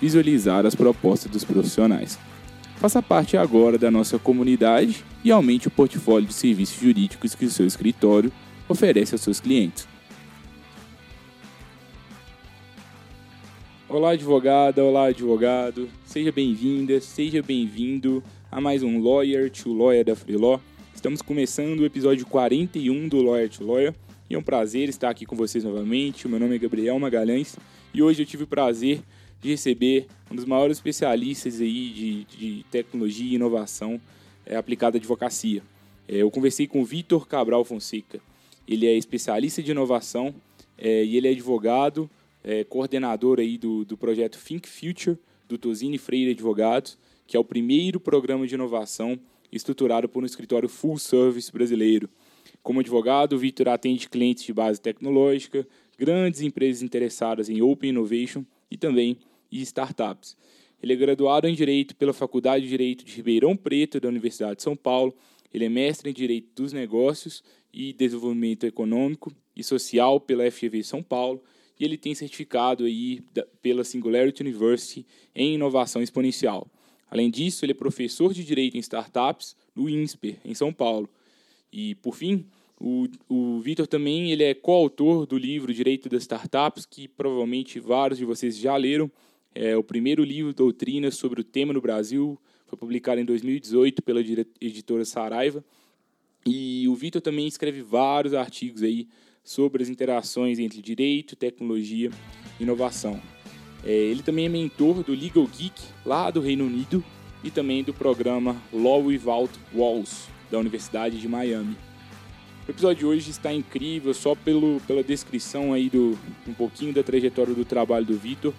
visualizar as propostas dos profissionais. Faça parte agora da nossa comunidade e aumente o portfólio de serviços jurídicos que o seu escritório oferece aos seus clientes. Olá, advogada, olá, advogado. Seja bem-vinda, seja bem-vindo a mais um Lawyer to Lawyer da Freeló. Estamos começando o episódio 41 do Lawyer to Lawyer e é um prazer estar aqui com vocês novamente. Meu nome é Gabriel Magalhães e hoje eu tive o prazer de receber um dos maiores especialistas aí de, de tecnologia e inovação é, aplicada à advocacia. É, eu conversei com o Vitor Cabral Fonseca. Ele é especialista de inovação é, e ele é advogado, é, coordenador aí do, do projeto Think Future, do Tosini Freire Advogados, que é o primeiro programa de inovação estruturado por um escritório full service brasileiro. Como advogado, o Vitor atende clientes de base tecnológica, grandes empresas interessadas em Open Innovation e também e startups. Ele é graduado em Direito pela Faculdade de Direito de Ribeirão Preto da Universidade de São Paulo. Ele é mestre em Direito dos Negócios e Desenvolvimento Econômico e Social pela FGV São Paulo e ele tem certificado aí pela Singularity University em Inovação Exponencial. Além disso, ele é professor de Direito em Startups no INSPER, em São Paulo. E, por fim, o, o Vitor também ele é coautor do livro Direito das Startups, que provavelmente vários de vocês já leram, é o primeiro livro doutrina sobre o tema no Brasil, foi publicado em 2018 pela editora Saraiva. E o Vitor também escreve vários artigos aí sobre as interações entre direito, tecnologia e inovação. É, ele também é mentor do Legal Geek, lá do Reino Unido, e também do programa Law Without Walls, da Universidade de Miami. O episódio de hoje está incrível, só pelo, pela descrição aí do um pouquinho da trajetória do trabalho do Vitor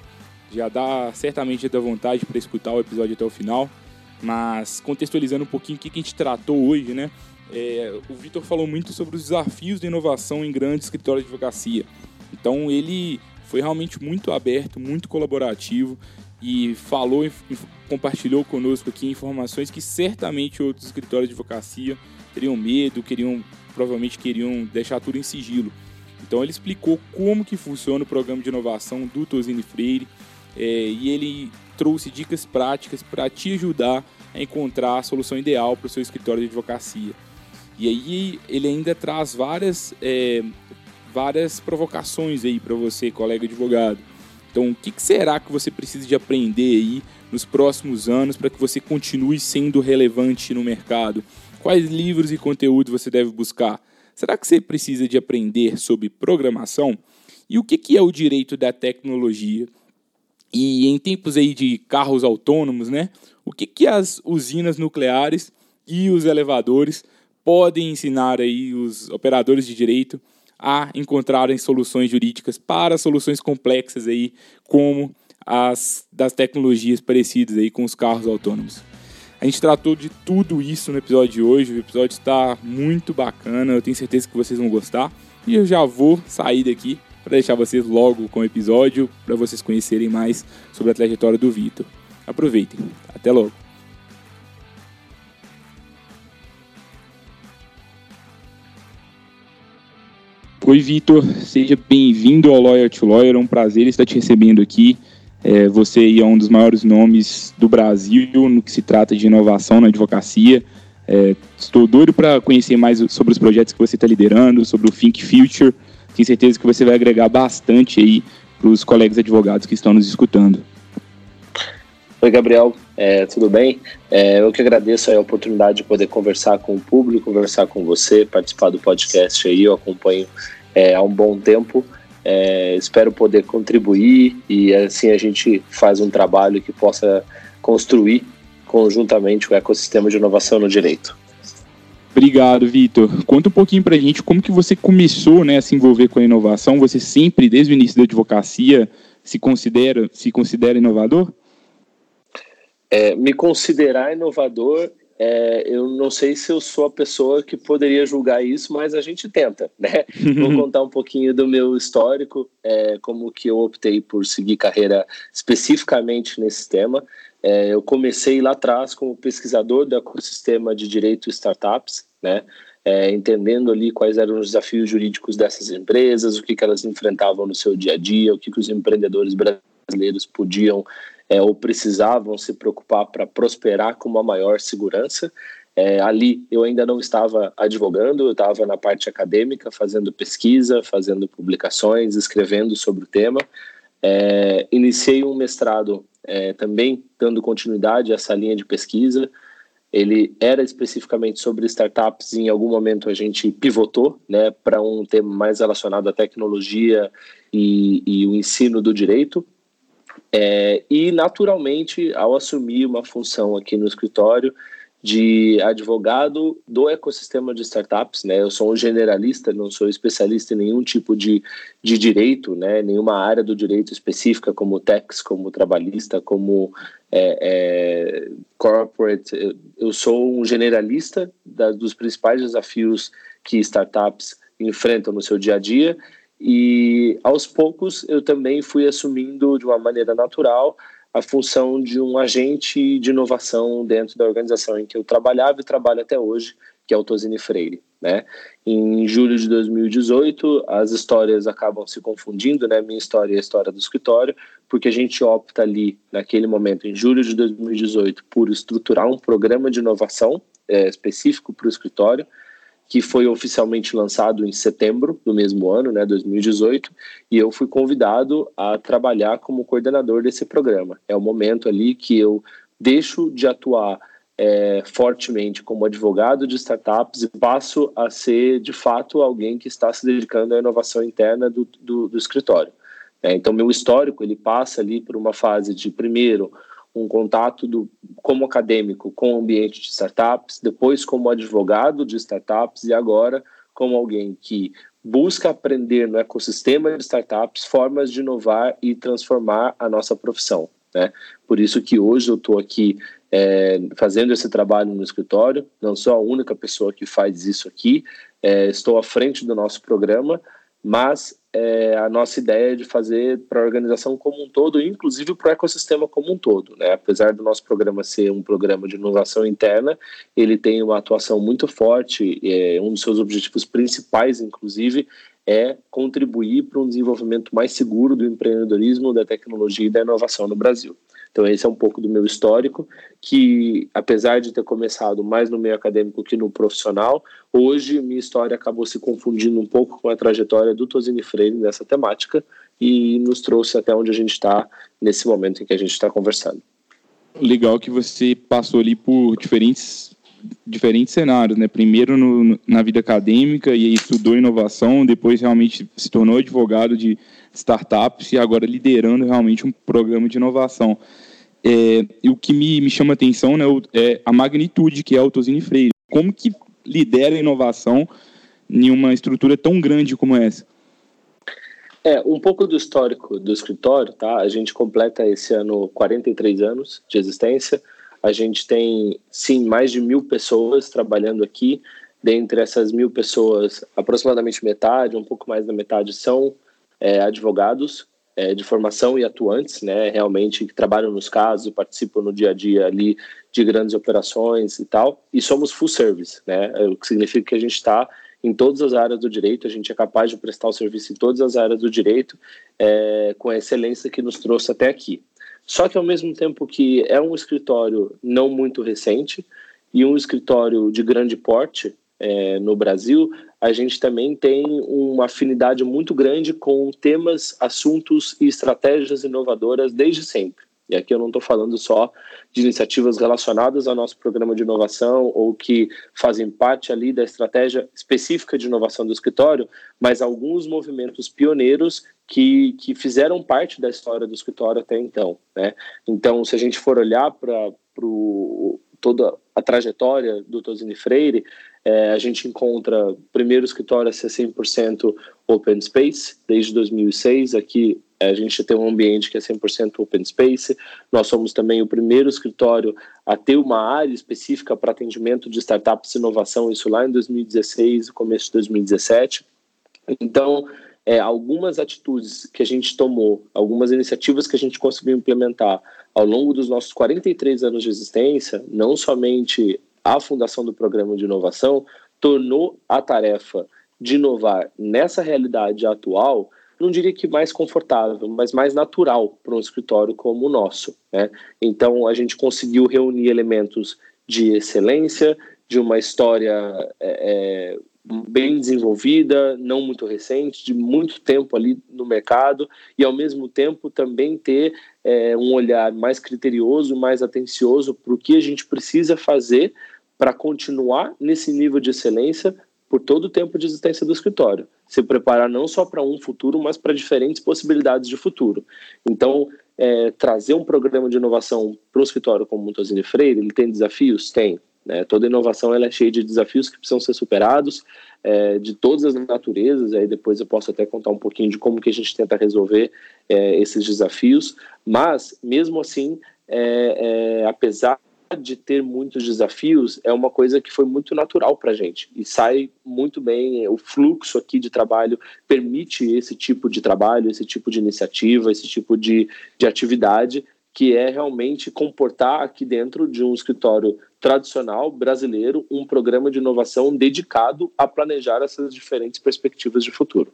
já dá certamente da vontade para escutar o episódio até o final. Mas contextualizando um pouquinho o que a gente tratou hoje, né? É, o Vitor falou muito sobre os desafios de inovação em grandes escritórios de advocacia. Então ele foi realmente muito aberto, muito colaborativo e falou compartilhou conosco aqui informações que certamente outros escritórios de advocacia teriam medo, queriam provavelmente queriam deixar tudo em sigilo. Então ele explicou como que funciona o programa de inovação do Tosini Freire, e ele trouxe dicas práticas para te ajudar a encontrar a solução ideal para o seu escritório de advocacia. E aí ele ainda traz várias, é, várias provocações aí para você, colega advogado. Então, o que, que será que você precisa de aprender aí nos próximos anos para que você continue sendo relevante no mercado? Quais livros e conteúdos você deve buscar? Será que você precisa de aprender sobre programação? E o que, que é o direito da tecnologia? E em tempos aí de carros autônomos, né, o que, que as usinas nucleares e os elevadores podem ensinar aí os operadores de direito a encontrarem soluções jurídicas para soluções complexas aí, como as das tecnologias parecidas aí com os carros autônomos. A gente tratou de tudo isso no episódio de hoje. O episódio está muito bacana, eu tenho certeza que vocês vão gostar. E eu já vou sair daqui para deixar vocês logo com o episódio, para vocês conhecerem mais sobre a trajetória do Vitor. Aproveitem. Até logo. Oi, Vitor. Seja bem-vindo ao Lawyer to Lawyer. É um prazer estar te recebendo aqui. É, você é um dos maiores nomes do Brasil no que se trata de inovação na advocacia. É, estou doido para conhecer mais sobre os projetos que você está liderando, sobre o Think Future tenho certeza que você vai agregar bastante aí para os colegas advogados que estão nos escutando. Oi, Gabriel, é, tudo bem? É, eu que agradeço a oportunidade de poder conversar com o público, conversar com você, participar do podcast aí. Eu acompanho é, há um bom tempo. É, espero poder contribuir e assim a gente faz um trabalho que possa construir conjuntamente o ecossistema de inovação no direito. Obrigado, Vitor. Conta um pouquinho para a gente como que você começou né, a se envolver com a inovação. Você sempre, desde o início da advocacia, se considera, se considera inovador? É, me considerar inovador, é, eu não sei se eu sou a pessoa que poderia julgar isso, mas a gente tenta, né? Vou contar um pouquinho do meu histórico, é, como que eu optei por seguir carreira especificamente nesse tema. É, eu comecei lá atrás como pesquisador do ecossistema de direito startups, né? É, entendendo ali quais eram os desafios jurídicos dessas empresas, o que, que elas enfrentavam no seu dia a dia, o que, que os empreendedores brasileiros podiam é, ou precisavam se preocupar para prosperar com uma maior segurança. É, ali eu ainda não estava advogando, eu estava na parte acadêmica, fazendo pesquisa, fazendo publicações, escrevendo sobre o tema. É, iniciei um mestrado é, também dando continuidade a essa linha de pesquisa. Ele era especificamente sobre startups em algum momento a gente pivotou né, para um tema mais relacionado à tecnologia e, e o ensino do direito. É, e, naturalmente, ao assumir uma função aqui no escritório de advogado do ecossistema de startups, né? Eu sou um generalista, não sou especialista em nenhum tipo de, de direito, né? Nenhuma área do direito específica, como tax, como trabalhista, como é, é, corporate. Eu sou um generalista da, dos principais desafios que startups enfrentam no seu dia a dia e aos poucos eu também fui assumindo de uma maneira natural a função de um agente de inovação dentro da organização em que eu trabalhava e trabalho até hoje, que é o Tosini Freire. Né? Em julho de 2018, as histórias acabam se confundindo, né? Minha história e a história do escritório, porque a gente opta ali, naquele momento, em julho de 2018, por estruturar um programa de inovação é, específico para o escritório, que foi oficialmente lançado em setembro do mesmo ano, né, 2018, e eu fui convidado a trabalhar como coordenador desse programa. É o momento ali que eu deixo de atuar é, fortemente como advogado de startups e passo a ser, de fato, alguém que está se dedicando à inovação interna do, do, do escritório. É, então, meu histórico ele passa ali por uma fase de, primeiro, um contato do, como acadêmico com o ambiente de startups, depois como advogado de startups e agora como alguém que busca aprender no ecossistema de startups formas de inovar e transformar a nossa profissão. Né? Por isso que hoje eu estou aqui é, fazendo esse trabalho no escritório, não sou a única pessoa que faz isso aqui, é, estou à frente do nosso programa, mas é, a nossa ideia de fazer para a organização como um todo, inclusive para o ecossistema como um todo. Né? Apesar do nosso programa ser um programa de inovação interna, ele tem uma atuação muito forte, é, um dos seus objetivos principais, inclusive, é contribuir para um desenvolvimento mais seguro do empreendedorismo, da tecnologia e da inovação no Brasil. Então, esse é um pouco do meu histórico, que apesar de ter começado mais no meio acadêmico que no profissional, hoje minha história acabou se confundindo um pouco com a trajetória do Tosini Freire nessa temática e nos trouxe até onde a gente está nesse momento em que a gente está conversando. Legal que você passou ali por diferentes diferentes cenários, né? Primeiro no, na vida acadêmica e estudou inovação, depois realmente se tornou advogado de startups e agora liderando realmente um programa de inovação. É, e o que me, me chama atenção né, é a magnitude que é o Tosini Freire. Como que lidera a inovação em uma estrutura tão grande como essa? É, um pouco do histórico do escritório, tá? A gente completa esse ano 43 anos de existência. A gente tem, sim, mais de mil pessoas trabalhando aqui. Dentre essas mil pessoas, aproximadamente metade, um pouco mais da metade, são é, advogados é, de formação e atuantes, né, realmente que trabalham nos casos participam no dia a dia ali de grandes operações e tal, e somos full service, né, é, o que significa que a gente está em todas as áreas do direito, a gente é capaz de prestar o serviço em todas as áreas do direito é, com a excelência que nos trouxe até aqui. Só que ao mesmo tempo que é um escritório não muito recente e um escritório de grande porte é, no Brasil, a gente também tem uma afinidade muito grande com temas, assuntos e estratégias inovadoras desde sempre. E aqui eu não estou falando só de iniciativas relacionadas ao nosso programa de inovação ou que fazem parte ali da estratégia específica de inovação do escritório, mas alguns movimentos pioneiros que, que fizeram parte da história do escritório até então. Né? Então, se a gente for olhar para toda a trajetória do Tosini Freire, é, a gente encontra primeiro escritório a ser 100% open space, desde 2006. Aqui a gente tem um ambiente que é 100% open space. Nós somos também o primeiro escritório a ter uma área específica para atendimento de startups e inovação, isso lá em 2016, começo de 2017. Então, é, algumas atitudes que a gente tomou, algumas iniciativas que a gente conseguiu implementar ao longo dos nossos 43 anos de existência, não somente a fundação do programa de inovação, tornou a tarefa de inovar nessa realidade atual, não diria que mais confortável, mas mais natural para um escritório como o nosso. Né? Então, a gente conseguiu reunir elementos de excelência, de uma história é, é bem desenvolvida, não muito recente, de muito tempo ali no mercado e ao mesmo tempo também ter é, um olhar mais criterioso, mais atencioso para o que a gente precisa fazer para continuar nesse nível de excelência por todo o tempo de existência do escritório. Se preparar não só para um futuro, mas para diferentes possibilidades de futuro. Então, é, trazer um programa de inovação para um escritório como o Tosini Freire, ele tem desafios? Tem. Né? Toda inovação ela é cheia de desafios que precisam ser superados, é, de todas as naturezas. Aí depois eu posso até contar um pouquinho de como que a gente tenta resolver é, esses desafios. Mas mesmo assim, é, é apesar de ter muitos desafios, é uma coisa que foi muito natural para a gente e sai muito bem. O fluxo aqui de trabalho permite esse tipo de trabalho, esse tipo de iniciativa, esse tipo de, de atividade que é realmente comportar aqui dentro de um escritório tradicional brasileiro um programa de inovação dedicado a planejar essas diferentes perspectivas de futuro.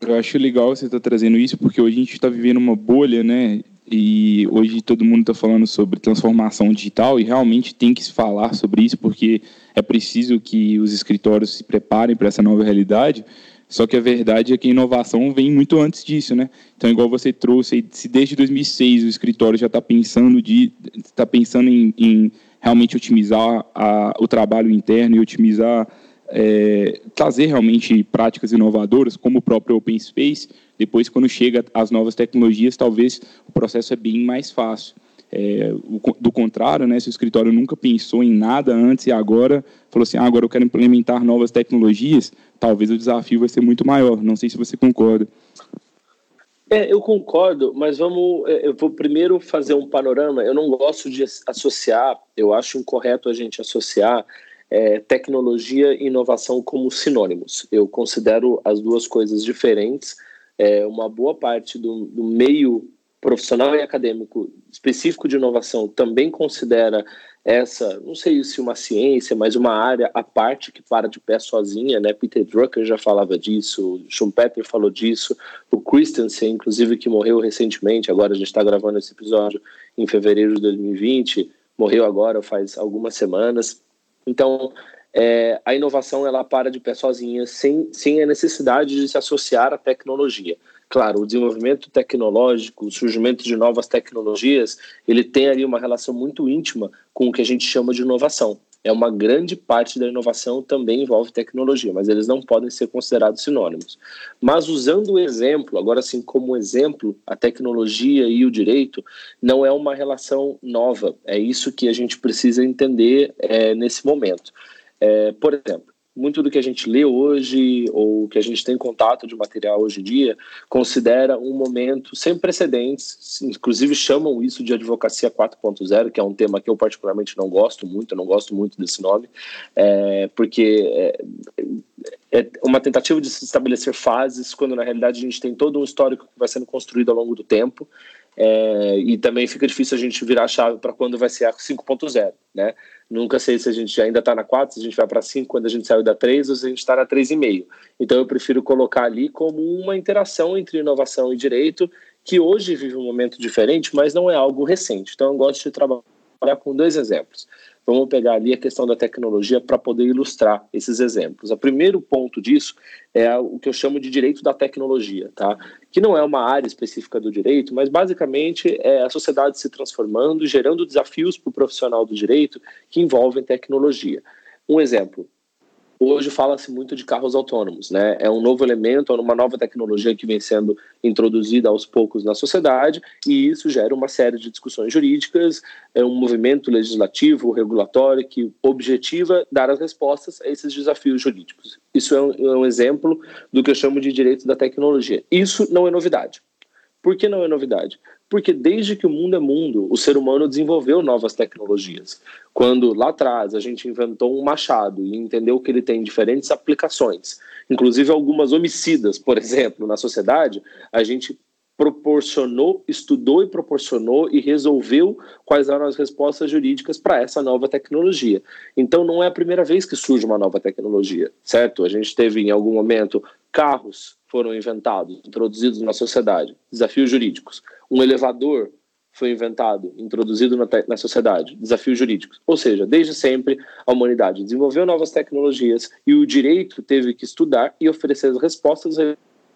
Eu acho legal você estar tá trazendo isso, porque hoje a gente está vivendo uma bolha, né? E hoje todo mundo está falando sobre transformação digital e realmente tem que se falar sobre isso, porque é preciso que os escritórios se preparem para essa nova realidade. Só que a verdade é que a inovação vem muito antes disso, né? Então, igual você trouxe, se desde 2006 o escritório já está pensando de, está pensando em, em, realmente otimizar a, o trabalho interno e otimizar, é, trazer realmente práticas inovadoras, como o próprio Open Space. Depois, quando chega as novas tecnologias, talvez o processo é bem mais fácil. É, do contrário, né, se o escritório nunca pensou em nada antes e agora falou assim, ah, agora eu quero implementar novas tecnologias, talvez o desafio vai ser muito maior. Não sei se você concorda. É, eu concordo, mas vamos. É, eu vou primeiro fazer um panorama. Eu não gosto de associar, eu acho incorreto a gente associar é, tecnologia e inovação como sinônimos. Eu considero as duas coisas diferentes. É, uma boa parte do, do meio profissional e acadêmico específico de inovação também considera essa, não sei se uma ciência, mas uma área à parte que para de pé sozinha, né? Peter Drucker já falava disso, Schumpeter falou disso, o Christensen, inclusive, que morreu recentemente, agora a gente está gravando esse episódio em fevereiro de 2020, morreu agora faz algumas semanas. Então, é, a inovação ela para de pé sozinha, sem, sem a necessidade de se associar à tecnologia. Claro, o desenvolvimento tecnológico, o surgimento de novas tecnologias, ele tem ali uma relação muito íntima com o que a gente chama de inovação. É uma grande parte da inovação também envolve tecnologia, mas eles não podem ser considerados sinônimos. Mas usando o exemplo, agora sim como exemplo, a tecnologia e o direito não é uma relação nova. É isso que a gente precisa entender é, nesse momento. É, por exemplo, muito do que a gente lê hoje ou que a gente tem contato de material hoje em dia considera um momento sem precedentes, inclusive chamam isso de advocacia 4.0, que é um tema que eu particularmente não gosto muito, não gosto muito desse nome, é, porque é, é uma tentativa de se estabelecer fases, quando na realidade a gente tem todo um histórico que vai sendo construído ao longo do tempo, é, e também fica difícil a gente virar a chave para quando vai ser a 5.0, né? Nunca sei se a gente ainda está na 4, se a gente vai para 5 quando a gente saiu da 3 ou se a gente está na 3,5. Então eu prefiro colocar ali como uma interação entre inovação e direito, que hoje vive um momento diferente, mas não é algo recente. Então eu gosto de trabalhar com dois exemplos. Vamos pegar ali a questão da tecnologia para poder ilustrar esses exemplos. O primeiro ponto disso é o que eu chamo de direito da tecnologia, tá? Que não é uma área específica do direito, mas basicamente é a sociedade se transformando, gerando desafios para o profissional do direito que envolvem tecnologia. Um exemplo, Hoje fala-se muito de carros autônomos, né? É um novo elemento, é uma nova tecnologia que vem sendo introduzida aos poucos na sociedade e isso gera uma série de discussões jurídicas, é um movimento legislativo, regulatório que objetiva dar as respostas a esses desafios jurídicos. Isso é um, é um exemplo do que eu chamo de direito da tecnologia. Isso não é novidade. Por que não é novidade? Porque desde que o mundo é mundo, o ser humano desenvolveu novas tecnologias. Quando lá atrás a gente inventou um machado e entendeu que ele tem diferentes aplicações, inclusive algumas homicidas, por exemplo, na sociedade, a gente proporcionou, estudou e proporcionou e resolveu quais eram as respostas jurídicas para essa nova tecnologia. Então não é a primeira vez que surge uma nova tecnologia, certo? A gente teve em algum momento carros foram inventados, introduzidos na sociedade, desafios jurídicos. Um elevador foi inventado, introduzido na, na, sociedade, desafios jurídicos. Ou seja, desde sempre a humanidade desenvolveu novas tecnologias e o direito teve que estudar e oferecer as respostas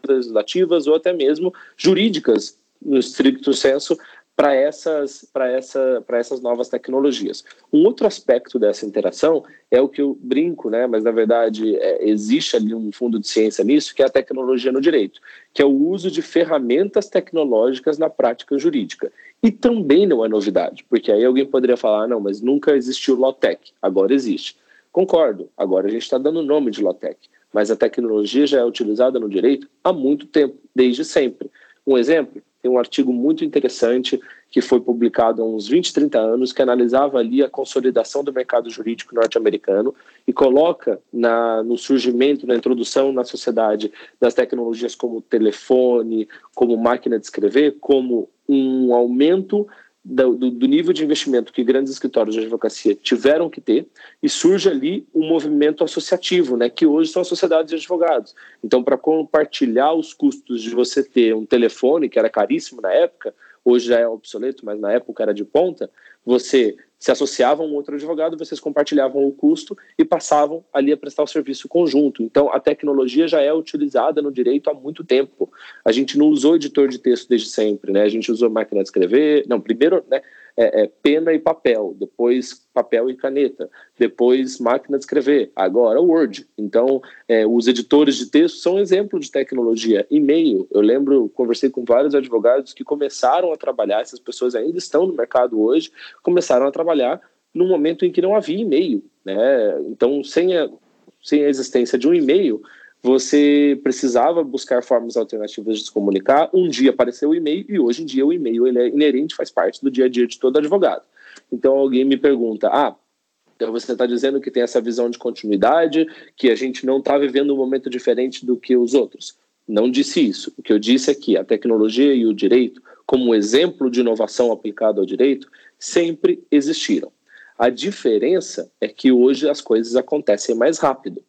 legislativas ou até mesmo jurídicas, no estricto senso, para essas, essa, essas novas tecnologias. Um outro aspecto dessa interação é o que eu brinco, né, mas na verdade é, existe ali um fundo de ciência nisso, que é a tecnologia no direito, que é o uso de ferramentas tecnológicas na prática jurídica. E também não é novidade, porque aí alguém poderia falar, não, mas nunca existiu Lotec, agora existe. Concordo, agora a gente está dando o nome de Lotec, mas a tecnologia já é utilizada no direito há muito tempo, desde sempre. Um exemplo, tem um artigo muito interessante que foi publicado há uns 20, 30 anos, que analisava ali a consolidação do mercado jurídico norte-americano e coloca na, no surgimento, na introdução na sociedade das tecnologias como telefone, como máquina de escrever, como um aumento do, do, nível de investimento que grandes escritórios de advocacia tiveram que ter, e surge ali um movimento associativo, né, que hoje são as sociedades de advogados. Então, para compartilhar os custos de você ter um telefone, que era caríssimo na época, hoje já é obsoleto, mas na época era de ponta, você se associava a um outro advogado, vocês compartilhavam o custo e passavam ali a prestar o serviço conjunto. Então, a tecnologia já é utilizada no direito há muito tempo. A gente não usou editor de texto desde sempre, né? A gente usou máquina de escrever, não, primeiro, né? É, é, pena e papel, depois papel e caneta, depois máquina de escrever, agora Word. Então, é, os editores de texto são um exemplo de tecnologia. E-mail, eu lembro, conversei com vários advogados que começaram a trabalhar, essas pessoas ainda estão no mercado hoje, começaram a trabalhar num momento em que não havia e-mail. Né? Então, sem a, sem a existência de um e-mail, você precisava buscar formas alternativas de se comunicar. Um dia apareceu o e-mail e hoje em dia o e-mail ele é inerente, faz parte do dia a dia de todo advogado. Então alguém me pergunta: ah, então você está dizendo que tem essa visão de continuidade, que a gente não está vivendo um momento diferente do que os outros? Não disse isso. O que eu disse é que a tecnologia e o direito, como exemplo de inovação aplicada ao direito, sempre existiram. A diferença é que hoje as coisas acontecem mais rápido.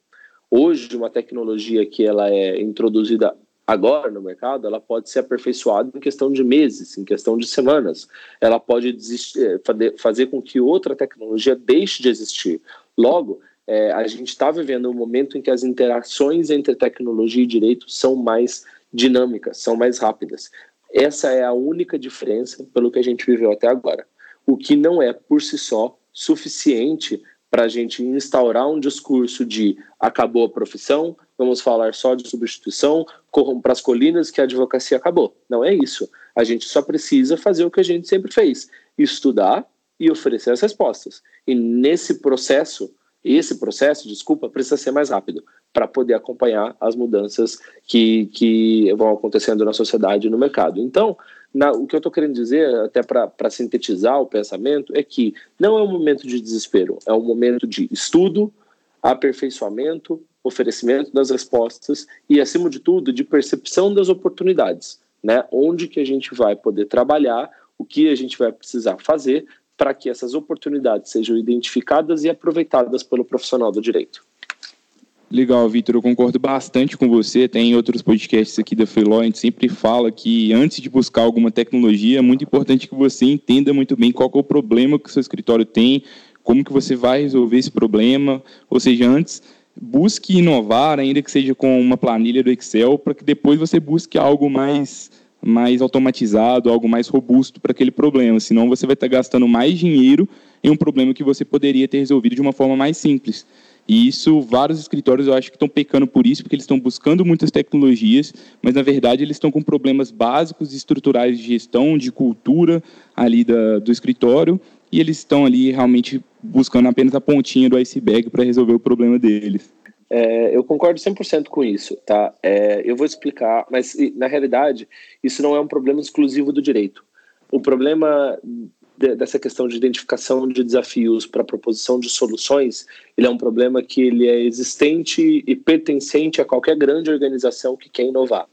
Hoje, uma tecnologia que ela é introduzida agora no mercado, ela pode ser aperfeiçoada em questão de meses, em questão de semanas. Ela pode desistir, eh, fazer com que outra tecnologia deixe de existir. Logo, é, a gente está vivendo um momento em que as interações entre tecnologia e direito são mais dinâmicas, são mais rápidas. Essa é a única diferença pelo que a gente viveu até agora. O que não é, por si só, suficiente para a gente instaurar um discurso de acabou a profissão, vamos falar só de substituição, corram para as colinas que a advocacia acabou. Não é isso. A gente só precisa fazer o que a gente sempre fez: estudar e oferecer as respostas. E nesse processo, esse processo, desculpa, precisa ser mais rápido para poder acompanhar as mudanças que, que vão acontecendo na sociedade e no mercado. Então, na, o que eu estou querendo dizer, até para sintetizar o pensamento, é que não é um momento de desespero, é um momento de estudo, aperfeiçoamento, oferecimento das respostas e, acima de tudo, de percepção das oportunidades. Né? Onde que a gente vai poder trabalhar, o que a gente vai precisar fazer para que essas oportunidades sejam identificadas e aproveitadas pelo profissional do direito. Legal, Vitor, eu concordo bastante com você. Tem outros podcasts aqui da Freeló, a gente sempre fala que antes de buscar alguma tecnologia, é muito importante que você entenda muito bem qual é o problema que o seu escritório tem, como que você vai resolver esse problema, ou seja, antes busque inovar, ainda que seja com uma planilha do Excel, para que depois você busque algo mais mais automatizado, algo mais robusto para aquele problema, senão você vai estar gastando mais dinheiro em um problema que você poderia ter resolvido de uma forma mais simples. E isso, vários escritórios eu acho que estão pecando por isso, porque eles estão buscando muitas tecnologias, mas na verdade eles estão com problemas básicos estruturais de gestão, de cultura ali da, do escritório, e eles estão ali realmente buscando apenas a pontinha do iceberg para resolver o problema deles. É, eu concordo 100% com isso, tá? É, eu vou explicar, mas na realidade isso não é um problema exclusivo do direito. O problema de, dessa questão de identificação de desafios para proposição de soluções, ele é um problema que ele é existente e pertencente a qualquer grande organização que quer inovar.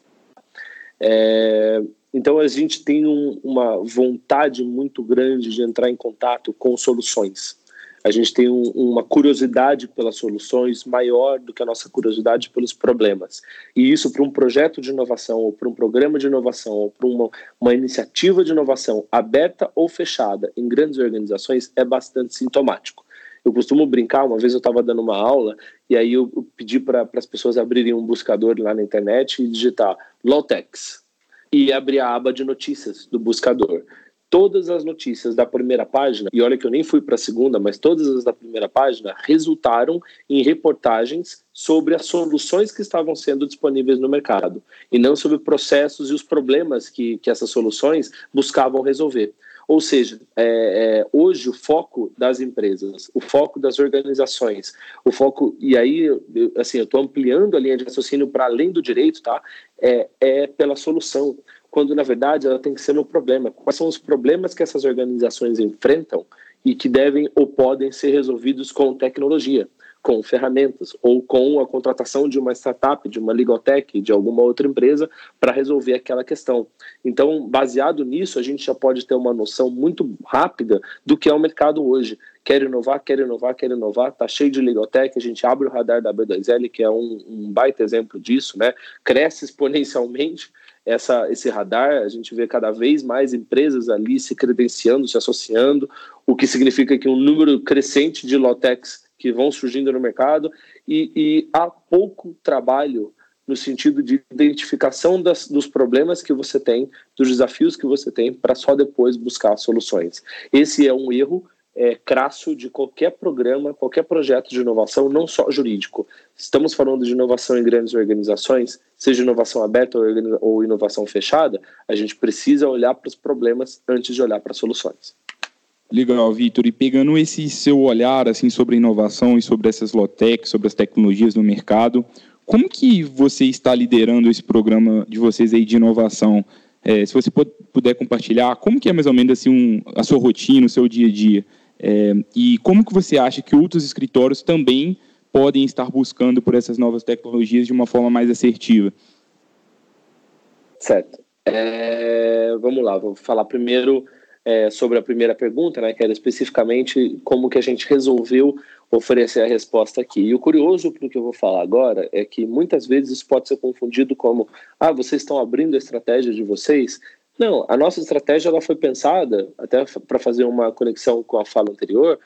É, então a gente tem um, uma vontade muito grande de entrar em contato com soluções a gente tem um, uma curiosidade pelas soluções maior do que a nossa curiosidade pelos problemas. E isso para um projeto de inovação, ou para um programa de inovação, ou para uma, uma iniciativa de inovação aberta ou fechada em grandes organizações é bastante sintomático. Eu costumo brincar, uma vez eu estava dando uma aula e aí eu, pedi para as pessoas abrirem um buscador lá na internet e digitar Lawtex e abrir a aba de notícias do buscador todas as notícias da primeira página, e olha que eu nem fui para a segunda, mas todas as da primeira página resultaram em reportagens sobre as soluções que estavam sendo disponíveis no mercado, e não sobre processos e os problemas que, que essas soluções buscavam resolver. Ou seja, é, é, hoje o foco das empresas, o foco das organizações, o foco, e aí, eu, assim, eu estou ampliando a linha de raciocínio para além do direito, tá? É, é pela solução quando na verdade ela tem que ser no problema. Quais são os problemas que essas organizações enfrentam e que devem ou podem ser resolvidos com tecnologia, com ferramentas ou com a contratação de uma startup, de uma legotech, de alguma outra empresa para resolver aquela questão. Então, baseado nisso, a gente já pode ter uma noção muito rápida do que é o mercado hoje. Quer inovar, quer inovar, quer inovar, tá cheio de legotech, a gente abre o radar da B2L, que é um, um baita exemplo disso, né? Cresce exponencialmente essa, esse radar, a gente vê cada vez mais empresas ali se credenciando, se associando, o que significa que um número crescente de lotex que vão surgindo no mercado e, e há pouco trabalho no sentido de identificação das, dos problemas que você tem, dos desafios que você tem, para só depois buscar soluções. Esse é um erro é, crasso de qualquer programa, qualquer projeto de inovação, não só jurídico. Estamos falando de inovação em grandes organizações, seja inovação aberta ou inovação fechada, a gente precisa olhar para os problemas antes de olhar para as soluções. Legal, Vitor. E pegando esse seu olhar assim sobre inovação e sobre essas low-tech, sobre as tecnologias no mercado, como que você está liderando esse programa de vocês aí de inovação? É, se você puder compartilhar, como que é mais ou menos assim um, a sua rotina, o seu dia a dia? É, e como que você acha que outros escritórios também podem estar buscando por essas novas tecnologias de uma forma mais assertiva? Certo. É, vamos lá, vou falar primeiro é, sobre a primeira pergunta, né, que era especificamente como que a gente resolveu oferecer a resposta aqui. E o curioso para o que eu vou falar agora é que muitas vezes isso pode ser confundido como ah, vocês estão abrindo a estratégia de vocês não, a nossa estratégia ela foi pensada, até para fazer uma conexão com a fala anterior,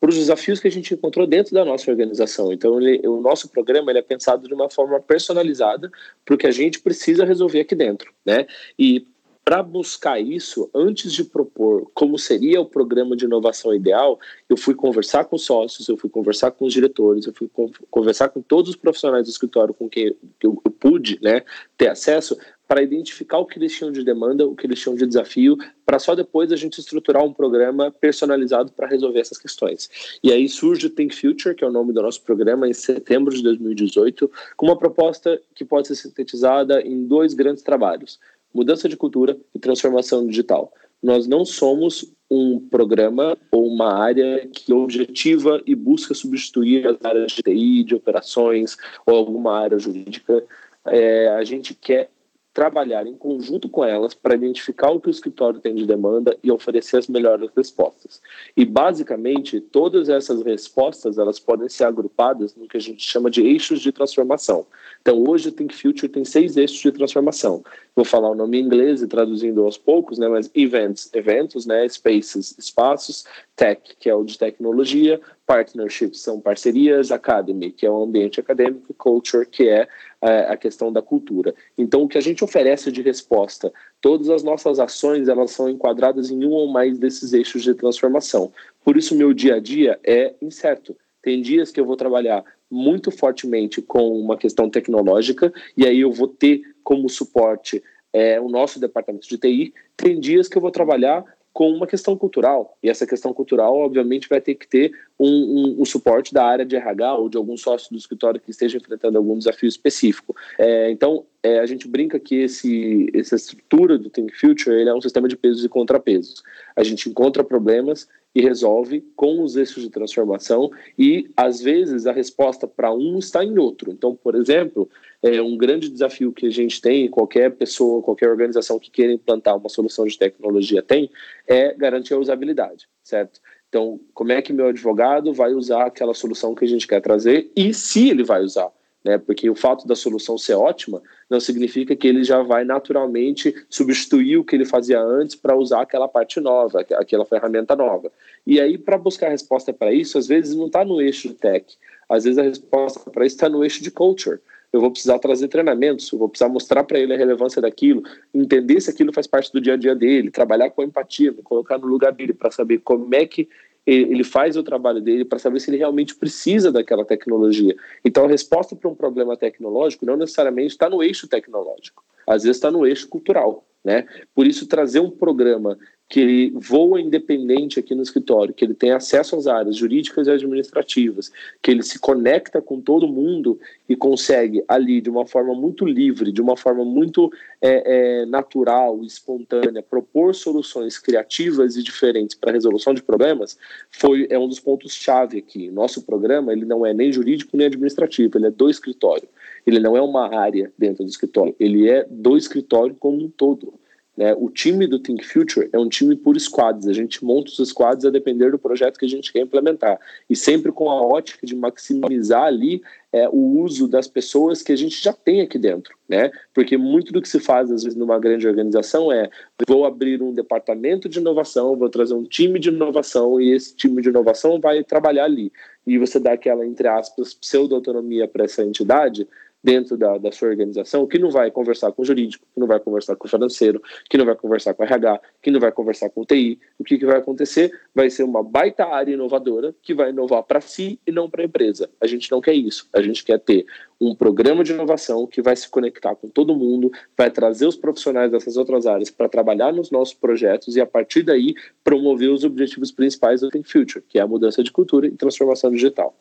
para os desafios que a gente encontrou dentro da nossa organização. Então, ele, o nosso programa ele é pensado de uma forma personalizada para o que a gente precisa resolver aqui dentro. Né? E para buscar isso, antes de propor como seria o programa de inovação ideal, eu fui conversar com sócios, eu fui conversar com os diretores, eu fui conversar com todos os profissionais do escritório com quem eu pude né, ter acesso para identificar o que eles tinham de demanda, o que eles tinham de desafio, para só depois a gente estruturar um programa personalizado para resolver essas questões. E aí surge o Think Future, que é o nome do nosso programa, em setembro de 2018, com uma proposta que pode ser sintetizada em dois grandes trabalhos: mudança de cultura e transformação digital. Nós não somos um programa ou uma área que objetiva e busca substituir as áreas de TI, de operações ou alguma área jurídica. É, a gente quer trabalhar em conjunto com elas para identificar o que o escritório tem de demanda e oferecer as melhores respostas. E basicamente todas essas respostas elas podem ser agrupadas no que a gente chama de eixos de transformação. Então hoje o Think Future tem seis eixos de transformação. Vou falar o nome em inglês e traduzindo aos poucos, né? Mas events, eventos, né? Spaces, espaços, tech, que é o de tecnologia, partnerships são parcerias, academy, que é o ambiente acadêmico, culture, que é a questão da cultura. Então, o que a gente oferece de resposta, todas as nossas ações, elas são enquadradas em um ou mais desses eixos de transformação. Por isso, meu dia a dia é incerto. Tem dias que eu vou trabalhar muito fortemente com uma questão tecnológica, e aí eu vou ter como suporte é, o nosso departamento de TI. Tem dias que eu vou trabalhar com uma questão cultural. E essa questão cultural, obviamente, vai ter que ter um, um, um, suporte da área de RH ou de algum sócio do escritório que esteja enfrentando algum desafio específico. É, então, é, a gente brinca que esse, essa estrutura do Think Future ele é um sistema de pesos e contrapesos. A gente encontra problemas e resolve com os eixos de transformação e às vezes a resposta para um está em outro. Então, por exemplo, é um grande desafio que a gente tem, qualquer pessoa, qualquer organização que queira implantar uma solução de tecnologia tem, é garantir a usabilidade, certo? Então, como é que meu advogado vai usar aquela solução que a gente quer trazer e se ele vai usar? né? Porque o fato da solução ser ótima não significa que ele já vai naturalmente substituir o que ele fazia antes para usar aquela parte nova, aquela ferramenta nova. E aí, para buscar resposta para isso, às vezes não está no eixo de tech, às vezes a resposta para isso está no eixo de culture. Eu vou precisar trazer treinamentos, eu vou precisar mostrar para ele a relevância daquilo, entender se aquilo faz parte do dia a dia dele, trabalhar com empatia, me colocar no lugar dele para saber como é que ele faz o trabalho dele para saber se ele realmente precisa daquela tecnologia. Então, a resposta para um problema tecnológico não necessariamente está no eixo tecnológico, às vezes está no eixo cultural. Né? Por isso, trazer um programa que ele voa independente aqui no escritório, que ele tem acesso às áreas jurídicas e administrativas, que ele se conecta com todo mundo e consegue ali, de uma forma muito livre, de uma forma muito é, é, natural, espontânea, propor soluções criativas e diferentes para a resolução de problemas, foi é um dos pontos-chave aqui. Nosso programa ele não é nem jurídico nem administrativo, ele é do escritório. Ele não é uma área dentro do escritório, ele é do escritório como um todo. Né? O time do Think Future é um time por squads. A gente monta os squads a depender do projeto que a gente quer implementar. E sempre com a ótica de maximizar ali é, o uso das pessoas que a gente já tem aqui dentro. Né? Porque muito do que se faz, às vezes, numa grande organização é: vou abrir um departamento de inovação, vou trazer um time de inovação e esse time de inovação vai trabalhar ali. E você dá aquela, entre aspas, pseudo-autonomia para essa entidade dentro da, da sua organização que não vai conversar com o jurídico, que não vai conversar com o financeiro, que não vai conversar com o RH, que não vai conversar com o TI. O que, que vai acontecer? Vai ser uma baita área inovadora que vai inovar para si e não para a empresa. A gente não quer isso. A gente quer ter um programa de inovação que vai se conectar com todo mundo, vai trazer os profissionais dessas outras áreas para trabalhar nos nossos projetos e, a partir daí, promover os objetivos principais do Think Future, que é a mudança de cultura e transformação digital.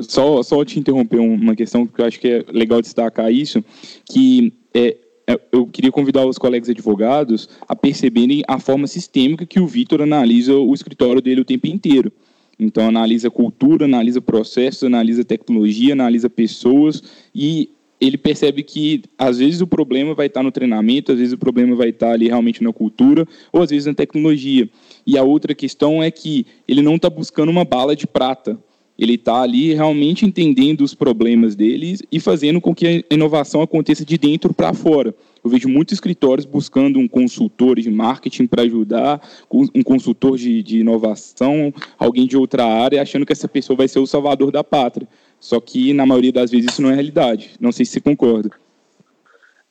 Só, só te interromper uma questão, porque eu acho que é legal destacar isso, que é, é, eu queria convidar os colegas advogados a perceberem a forma sistêmica que o Vitor analisa o escritório dele o tempo inteiro. Então, analisa cultura, analisa processos, analisa tecnologia, analisa pessoas e ele percebe que às vezes o problema vai estar no treinamento, às vezes o problema vai estar ali realmente na cultura, ou às vezes na tecnologia. E a outra questão é que ele não está buscando uma bala de prata. Ele está ali realmente entendendo os problemas deles e fazendo com que a inovação aconteça de dentro para fora. Eu vejo muitos escritórios buscando um consultor de marketing para ajudar, um consultor de, de, inovação, alguém de outra área, achando que essa pessoa vai ser o salvador da pátria. Só que, na maioria das vezes, isso não é realidade. Não sei se você concorda.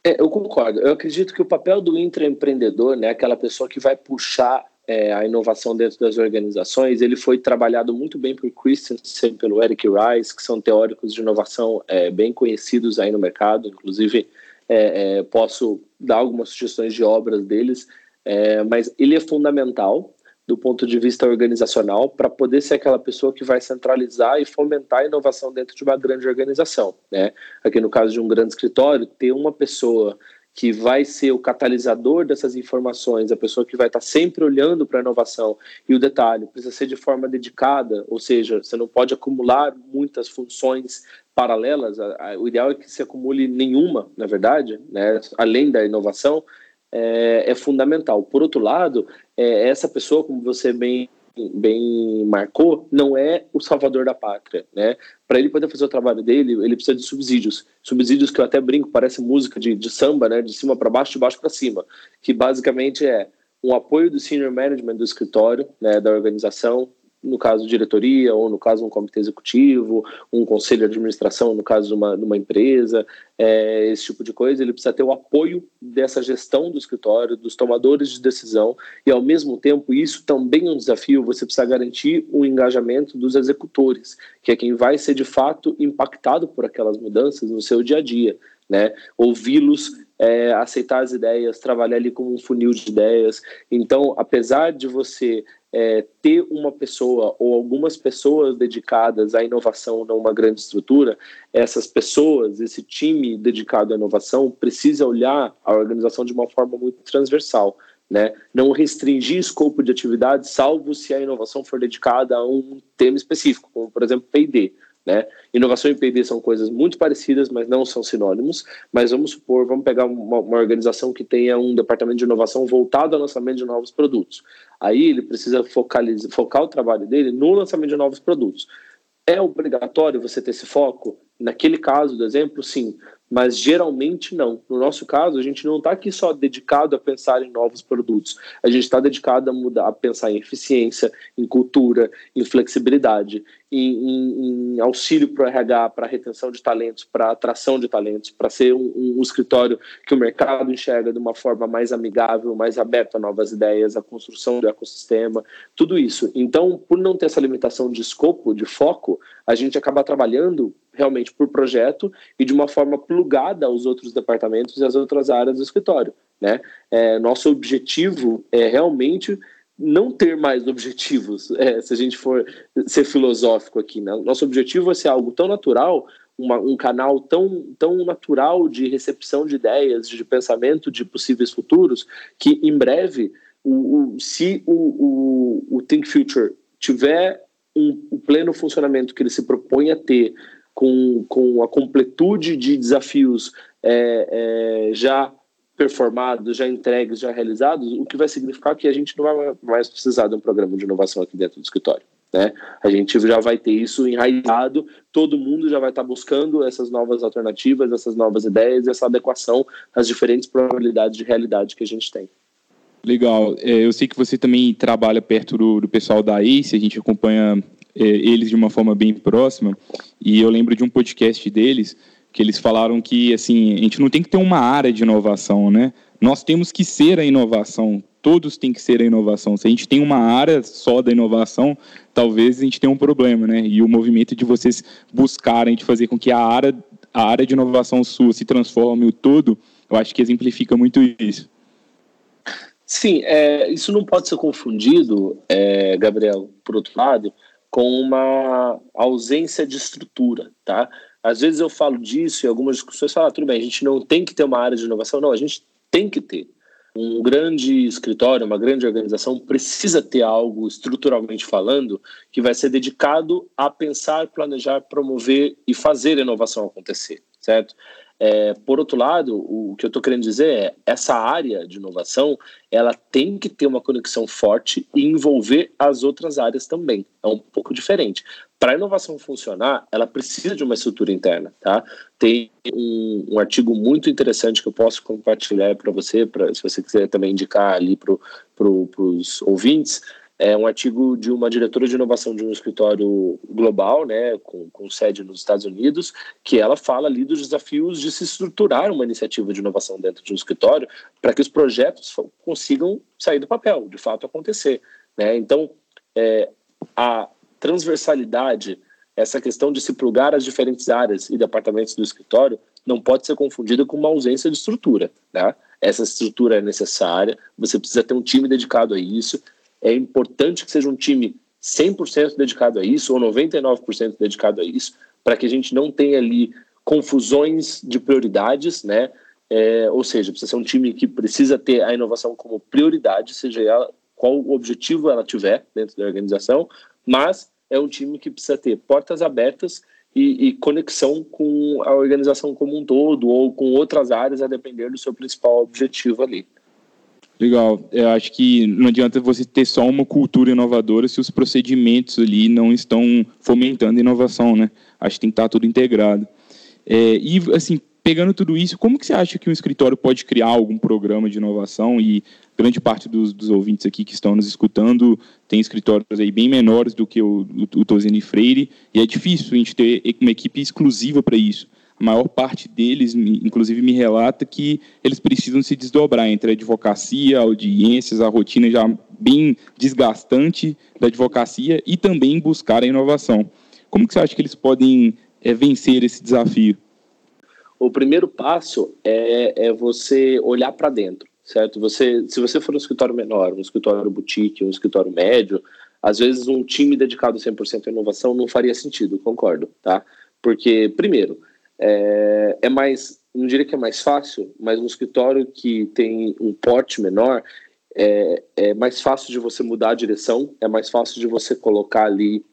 É, eu concordo. Eu acredito que o papel do intraempreendedor, né, aquela pessoa que vai puxar é, a inovação dentro das organizações, ele foi trabalhado muito bem por Christensen, pelo Eric Rice, que são teóricos de inovação é, bem conhecidos aí no mercado, inclusive é, é posso dar algumas sugestões de obras deles, é, mas ele é fundamental do ponto de vista organizacional para poder ser aquela pessoa que vai centralizar e fomentar a inovação dentro de uma grande organização. Né? Aqui no caso de um grande escritório, ter uma pessoa que vai ser o catalisador dessas informações, a pessoa que vai estar sempre olhando para a inovação. E o detalhe, precisa ser de forma dedicada, ou seja, você não pode acumular muitas funções paralelas. O ideal é que se acumule nenhuma, na verdade, né, além da inovação, é, é fundamental. Por outro lado, é, essa pessoa, como você bem bem marcou, não é o salvador da pátria, né? Para ele poder fazer o trabalho dele, ele precisa de subsídios. Subsídios que eu até brinco, parece música de, de samba, né? De cima para baixo, de baixo para cima, que basicamente é um apoio do senior management do escritório, né, da organização, no caso diretoria, ou no caso um comitê executivo, um conselho de administração, no caso de uma, de uma empresa, é, esse tipo de coisa, ele precisa ter o apoio dessa gestão do escritório, dos tomadores de decisão, e ao mesmo tempo, isso também é um desafio, você precisa garantir o engajamento dos executores, que é quem vai ser de fato impactado por aquelas mudanças no seu dia a dia, né? Ouvi-los é, aceitar as ideias, trabalhar ali como um funil de ideias. Então, apesar de você é, ter uma pessoa ou algumas pessoas dedicadas à inovação numa grande estrutura, essas pessoas, esse time dedicado à inovação, precisa olhar a organização de uma forma muito transversal. Né? Não restringir escopo de atividade, salvo se a inovação for dedicada a um tema específico, como por exemplo P&D. Né? Inovação e P&D são coisas muito parecidas, mas não são sinônimos. Mas vamos supor, vamos pegar uma, uma, organização que tenha um departamento de inovação voltado ao lançamento de novos produtos. Aí ele precisa focalizar, focar o trabalho dele no lançamento de novos produtos. É obrigatório você ter esse foco? Naquele caso do exemplo, sim mas geralmente não. No nosso caso, a gente não está aqui só dedicado a pensar em novos produtos, a gente está dedicado a mudar, a pensar em eficiência, em cultura, em flexibilidade, em, em, em auxílio para o RH, para retenção de talentos, para atração de talentos, para ser um, um, escritório que o mercado enxerga de uma forma mais amigável, mais aberta a novas ideias, a construção do ecossistema, tudo isso. Então, por não ter essa limitação de escopo, de foco, a gente acaba trabalhando realmente por projeto e de uma forma plugada aos outros departamentos e às outras áreas do escritório. Né? É, nosso objetivo é realmente não ter mais objetivos, é, se a gente for ser filosófico aqui. Né? Nosso objetivo é ser algo tão natural, uma, um canal tão, tão natural de recepção de ideias, de pensamento de possíveis futuros, que em breve, o, o se o, o, o Think Future tiver um, um pleno funcionamento que ele se propõe a ter com, com a completude de desafios é, é, já performados, já entregues, já realizados, o que vai significar que a gente não vai mais precisar de um programa de inovação aqui dentro do escritório. Né? A gente já vai ter isso enraizado, todo mundo já vai estar buscando essas novas alternativas, essas novas ideias, essa adequação às diferentes probabilidades de realidade que a gente tem. Legal. É, eu sei que você também trabalha perto do, do pessoal da ACE, a gente acompanha é, eles de uma forma bem próxima. E eu lembro de um podcast deles que eles falaram que assim a gente não tem que ter uma área de inovação, né? Nós temos que ser a inovação. Todos têm que ser a inovação. Se a gente tem uma área só da inovação, talvez a gente tenha um problema, né? E o movimento de vocês buscarem de fazer com que a área, a área de inovação sua se transforme o todo, eu acho que exemplifica muito isso. Sim, é, isso não pode ser confundido, é, Gabriel, por outro lado, com uma ausência de estrutura, tá? Às vezes eu falo disso e algumas discussões falam, ah, tudo bem, a gente não tem que ter uma área de inovação, não, a gente tem que ter. Um grande escritório, uma grande organização precisa ter algo estruturalmente falando que vai ser dedicado a pensar, planejar, promover e fazer a inovação acontecer, certo? É, por outro lado, o que eu estou querendo dizer é essa área de inovação ela tem que ter uma conexão forte e envolver as outras áreas também. É um pouco diferente. Para a inovação funcionar, ela precisa de uma estrutura interna, tá? Tem um, um artigo muito interessante que eu posso compartilhar para você, pra, se você quiser também indicar ali para pro, os ouvintes, é um artigo de uma diretora de inovação de um escritório global, né, com, com, sede nos Estados Unidos, que ela fala ali dos desafios de se estruturar uma iniciativa de inovação dentro de um escritório para que os projetos consigam sair do papel, de fato acontecer. Né? Então, é, a transversalidade, essa questão de se plugar as diferentes áreas e departamentos do escritório, não pode ser confundida com uma ausência de estrutura. Né? Essa estrutura é necessária, você precisa ter um time dedicado a isso, é importante que seja um time 100% dedicado a isso ou 99% dedicado a isso, para que a gente não tenha ali confusões de prioridades, né? é, ou seja, precisa ser um time que precisa ter a inovação como prioridade, seja ela qual objetivo ela tiver dentro da organização, mas é um time que precisa ter portas abertas e, e, conexão com a organização como um todo ou com outras áreas a depender do seu principal objetivo ali. Legal. Eu acho que não adianta você ter só uma cultura inovadora se os procedimentos ali não estão fomentando inovação, né? Acho que tem que estar tudo integrado. É, e, assim, pegando tudo isso, como que você acha que um escritório pode criar algum programa de inovação e grande parte dos, dos ouvintes aqui que estão nos escutando tem escritórios aí bem menores do que o, o, o Tozini Freire e é difícil a gente ter uma equipe exclusiva para isso a maior parte deles, inclusive, me relata que eles precisam se desdobrar entre a advocacia, audiências, a rotina já bem desgastante da advocacia e também buscar a inovação. Como que você acha que eles podem é, vencer esse desafio? O primeiro passo é, é você olhar para dentro, certo? Você, se você for um escritório menor, um escritório boutique, um escritório médio, às vezes um time dedicado 100% à inovação não faria sentido, concordo, tá? Porque, primeiro, é, é mais, não diria que é mais fácil, mas um escritório que tem um porte menor é, é mais fácil de você mudar a direção, é mais fácil de você colocar ali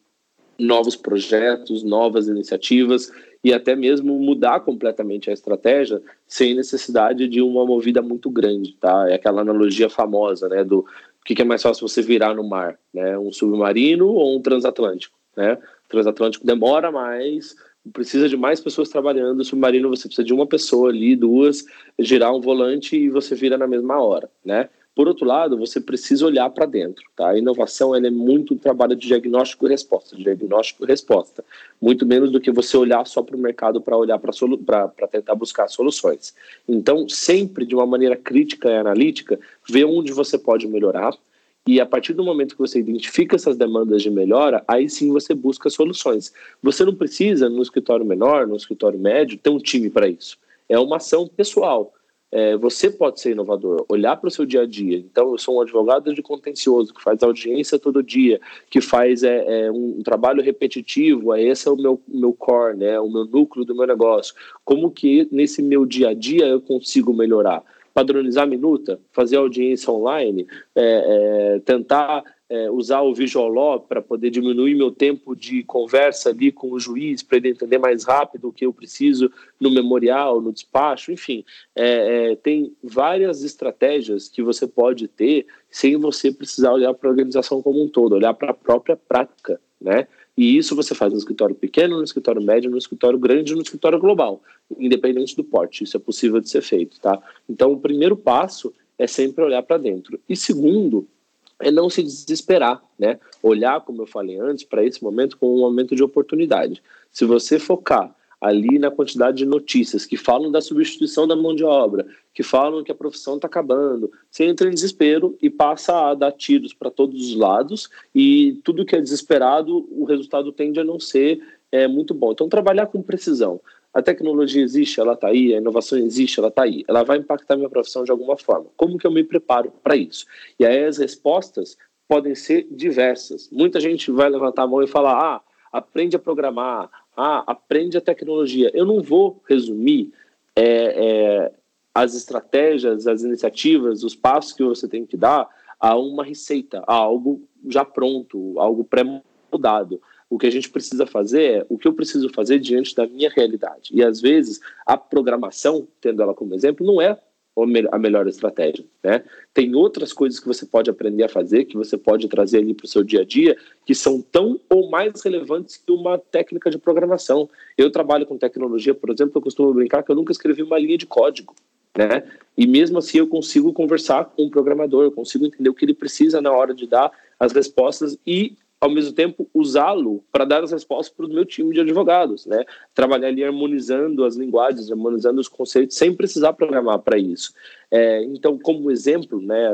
novos projetos, novas iniciativas e até mesmo mudar completamente a estratégia sem necessidade de uma movida muito grande, tá? É aquela analogia famosa, né, do o que é mais fácil você virar no mar, né? Um submarino ou um transatlântico, né? O transatlântico demora mais, precisa de mais pessoas trabalhando. O submarino você precisa de uma pessoa ali, duas, girar um volante e você vira na mesma hora, né? Por outro lado, você precisa olhar para dentro, tá? A inovação ela é muito trabalho de diagnóstico e resposta, diagnóstico e resposta, muito menos do que você olhar só para o mercado para olhar para tentar buscar soluções. Então, sempre de uma maneira crítica e analítica, ver onde você pode melhorar, e a partir do momento que você identifica essas demandas de melhora, aí sim você busca soluções. Você não precisa, no escritório menor, no escritório médio, ter um time para isso. É uma ação pessoal. É, você pode ser inovador, olhar para o seu dia a dia. Então, eu sou um advogado de contencioso que faz audiência todo dia, que faz é, é um, um, trabalho repetitivo. É, esse é o meu, meu core, né, o meu núcleo do meu negócio. Como que nesse meu dia a dia eu consigo melhorar? padronizar a minuta, fazer audiência online, é, é, tentar é, usar o Visual para poder diminuir meu tempo de conversa ali com o juiz, para ele entender mais rápido o que eu preciso no memorial, no despacho, enfim. É, é, tem várias estratégias que você pode ter sem você precisar olhar para a organização como um todo, olhar para a própria prática, né? E isso você faz no escritório pequeno, no escritório médio, no escritório grande, no escritório global, independente do porte. Isso é possível de ser feito, tá? Então, o primeiro passo é sempre olhar para dentro. E segundo, é não se desesperar, né? Olhar, como eu falei antes, para esse momento como um momento de oportunidade. Se você focar ali na quantidade de notícias que falam da substituição da mão de obra, que falam que a profissão está acabando. Você entra em desespero e passa a dar tiros para todos os lados e tudo que é desesperado, o resultado tende a não ser é, muito bom. Então, trabalhar com precisão. A tecnologia existe, ela está aí, a inovação existe, ela está aí. Ela vai impactar minha profissão de alguma forma. Como que eu me preparo para isso? E aí as respostas podem ser diversas. Muita gente vai levantar a mão e falar: ah, aprende a programar, ah, aprende a tecnologia. Eu não vou resumir é, é, as estratégias, as iniciativas, os passos que você tem que dar a uma receita, a algo já pronto, algo pré-mudado. O que a gente precisa fazer é o que eu preciso fazer diante da minha realidade. E às vezes a programação, tendo ela como exemplo, não é a melhor estratégia. Né? Tem outras coisas que você pode aprender a fazer, que você pode trazer ali para o seu dia a dia, que são tão ou mais relevantes que uma técnica de programação. Eu trabalho com tecnologia, por exemplo, eu costumo brincar que eu nunca escrevi uma linha de código. Né? E mesmo assim eu consigo conversar com o programador, eu consigo entender o que ele precisa na hora de dar as respostas e ao mesmo tempo usá-lo para dar as respostas para o meu time de advogados, né? Trabalhar ali harmonizando as linguagens, harmonizando os conceitos, sem precisar programar para isso. É, então, como exemplo, né,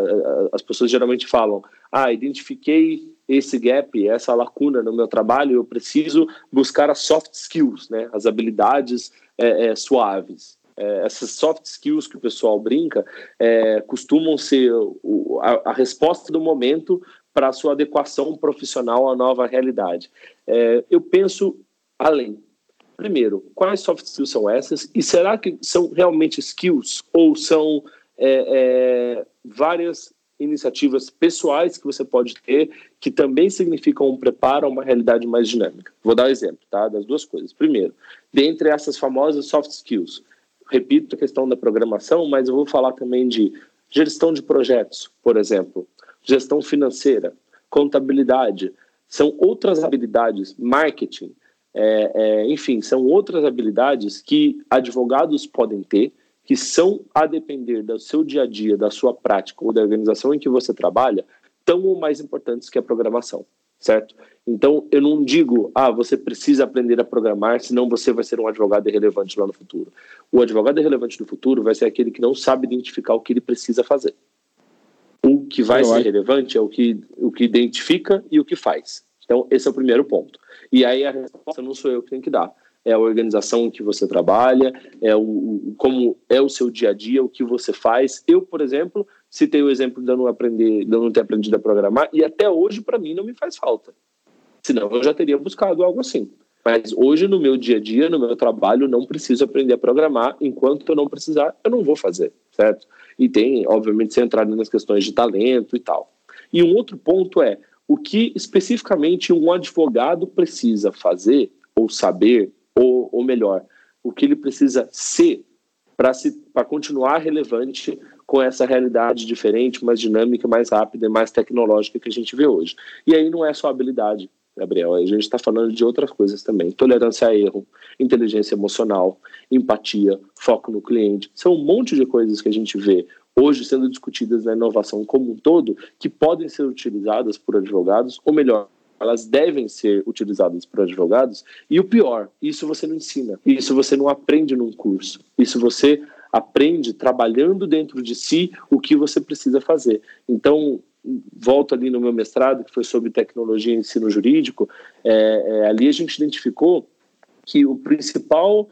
as pessoas geralmente falam: ah, identifiquei esse gap, essa lacuna no meu trabalho, eu preciso buscar as soft skills, né, as habilidades é, é, suaves. É, essas soft skills que o pessoal brinca é, costumam ser o, a, a, resposta do momento para sua adequação profissional à nova realidade. É, eu penso além. primeiro, quais soft skills são essas? E será que são realmente skills ou são é, é, várias iniciativas pessoais que você pode ter que também significam um preparo a uma realidade mais dinâmica? Vou dar um exemplo, tá? Das duas coisas. Primeiro, dentre essas famosas soft skills, repito a questão da programação, mas eu vou falar também de gestão de projetos, por exemplo, gestão financeira, contabilidade, são outras habilidades, marketing, é, é, enfim, são outras habilidades que advogados podem ter, que são a depender do seu dia a dia, da sua prática ou da organização em que você trabalha, tão ou mais importantes que a programação, certo? Então, eu não digo, ah, você precisa aprender a programar, senão você vai ser um advogado irrelevante lá no futuro. O advogado irrelevante no futuro vai ser aquele que não sabe identificar o que ele precisa fazer. Que vai ser relevante é o que, o que identifica e o que faz. Então, esse é o primeiro ponto. E aí a resposta não sou eu que tenho que dar. É a organização que você trabalha, é o, o como é o seu dia a dia, o que você faz. Eu, por exemplo, citei o exemplo de eu não aprender, de eu não ter aprendido a programar e até hoje para mim não me faz falta. Senão eu já teria buscado algo assim. Mas hoje no meu dia a dia, no meu trabalho, não preciso aprender a programar. Enquanto eu não precisar, eu não vou fazer, certo? E tem, obviamente, centrado nas questões de talento e tal. E um outro ponto é o que especificamente um advogado precisa fazer ou saber, ou, ou melhor, o que ele precisa ser para continuar relevante com essa realidade diferente, mais dinâmica, mais rápida e mais tecnológica que a gente vê hoje. E aí não é só habilidade, Gabriel, a gente está falando de outras coisas também. Tolerância a erro, inteligência emocional, empatia, foco no cliente. São um monte de coisas que a gente vê hoje sendo discutidas na inovação como um todo, que podem ser utilizadas por advogados, ou melhor, elas devem ser utilizadas por advogados. E o pior, isso você não ensina, isso você não aprende num curso, isso você aprende trabalhando dentro de si o que você precisa fazer. Então, volto ali no meu mestrado, que foi sobre tecnologia e ensino jurídico, é, é, ali a gente identificou que o principal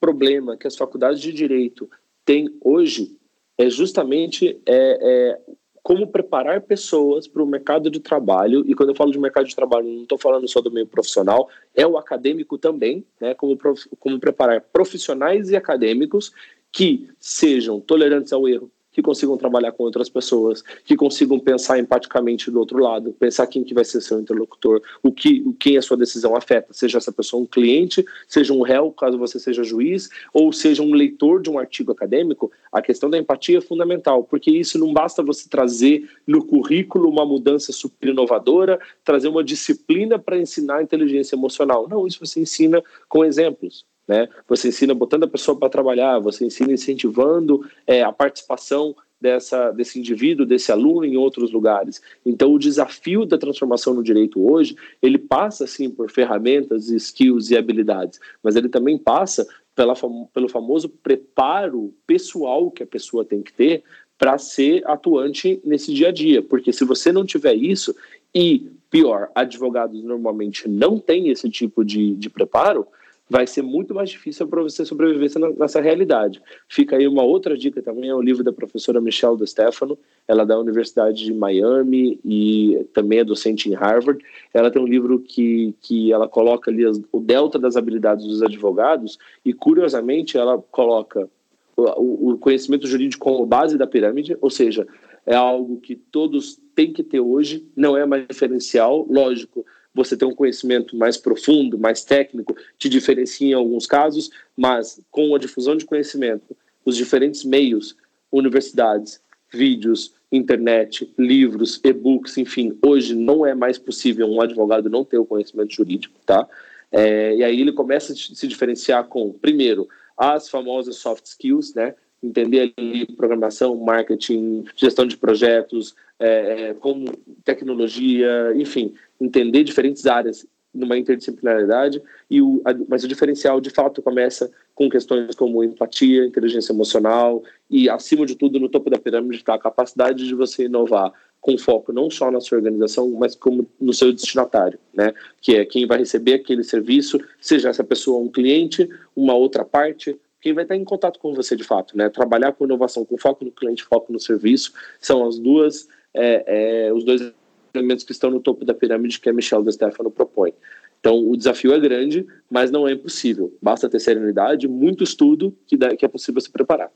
problema que as faculdades de direito têm hoje é justamente é, é, como preparar pessoas para o mercado de trabalho. E quando eu falo de mercado de trabalho, não estou falando só do meio profissional, é o acadêmico também, né? Como, como preparar profissionais e acadêmicos que sejam tolerantes ao erro, que consigam trabalhar com outras pessoas, que consigam pensar empaticamente do outro lado, pensar quem que vai ser seu interlocutor, o que, quem a sua decisão afeta, seja essa pessoa um cliente, seja um réu, caso você seja juiz, ou seja um leitor de um artigo acadêmico, a questão da empatia é fundamental, porque isso não basta você trazer no currículo uma mudança super inovadora, trazer uma disciplina para ensinar inteligência emocional. Não, isso você ensina com exemplos. Né? Você ensina botando a pessoa para trabalhar, você ensina incentivando é, a participação dessa, desse indivíduo, desse aluno em outros lugares. Então, o desafio da transformação no direito hoje, ele passa, sim, por ferramentas, skills e habilidades, mas ele também passa pela, pelo famoso preparo pessoal que a pessoa tem que ter para ser atuante nesse dia a dia, porque se você não tiver isso, e pior, advogados normalmente não têm esse tipo de, de preparo, vai ser muito mais difícil para você sobreviver nessa realidade. Fica aí uma outra dica também, é o livro da professora Michelle De Stefano, ela é da Universidade de Miami e também é docente em Harvard. Ela tem um livro que, que ela coloca ali as, o delta das habilidades dos advogados e, curiosamente, ela coloca o, o conhecimento jurídico como base da pirâmide, ou seja, é algo que todos têm que ter hoje, não é mais diferencial, lógico, você ter um conhecimento mais profundo, mais técnico, te diferencia em alguns casos, mas com a difusão de conhecimento, os diferentes meios, universidades, vídeos, internet, livros, e-books, enfim, hoje não é mais possível um advogado não ter o conhecimento jurídico, tá? É, e aí ele começa a se diferenciar com, primeiro, as famosas soft skills, né? Entender ali programação, marketing, gestão de projetos, é, é como tecnologia, enfim, entender diferentes áreas numa interdisciplinaridade, e o, mas o diferencial de fato começa com questões como empatia, inteligência emocional e, acima de tudo, no topo da pirâmide está a capacidade de você inovar com foco não só na sua organização, mas como no seu destinatário, né? Que é quem vai receber aquele serviço, seja essa pessoa um cliente, uma outra parte, quem vai estar em contato com você de fato, né? Trabalhar com inovação, com foco no cliente, foco no serviço, são as duas, é, é, os dois elementos que estão no topo da pirâmide que a Michelle de Stefano propõe. Então, o desafio é grande, mas não é impossível. Basta ter serenidade, muito estudo, que, dá, que é possível se preparar.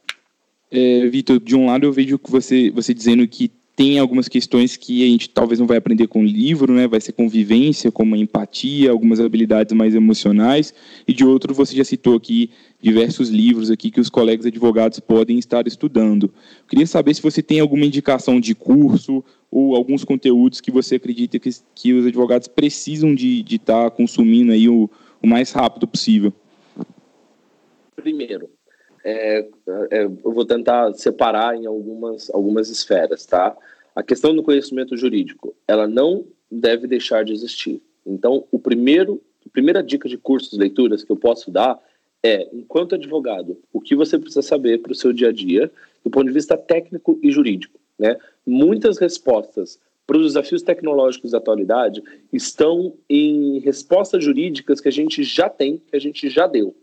É, Vitor, de um lado eu vejo você, você dizendo que tem algumas questões que a gente talvez não vai aprender com livro, né? Vai ser convivência, como empatia, algumas habilidades mais emocionais. E de outro, você já citou aqui diversos livros aqui que os colegas advogados podem estar estudando. Eu queria saber se você tem alguma indicação de curso ou alguns conteúdos que você acredita que, que os advogados precisam de estar tá consumindo aí o, o mais rápido possível. Primeiro, é, é, eu vou tentar separar em algumas, algumas esferas, tá? A questão do conhecimento jurídico, ela não deve deixar de existir. Então, o primeiro, a primeira dica de cursos, leituras que eu posso dar é, enquanto advogado, o que você precisa saber para o seu dia a dia, do ponto de vista técnico e jurídico, né? Muitas respostas para os desafios tecnológicos da atualidade estão em respostas jurídicas que a gente já tem, que a gente já deu.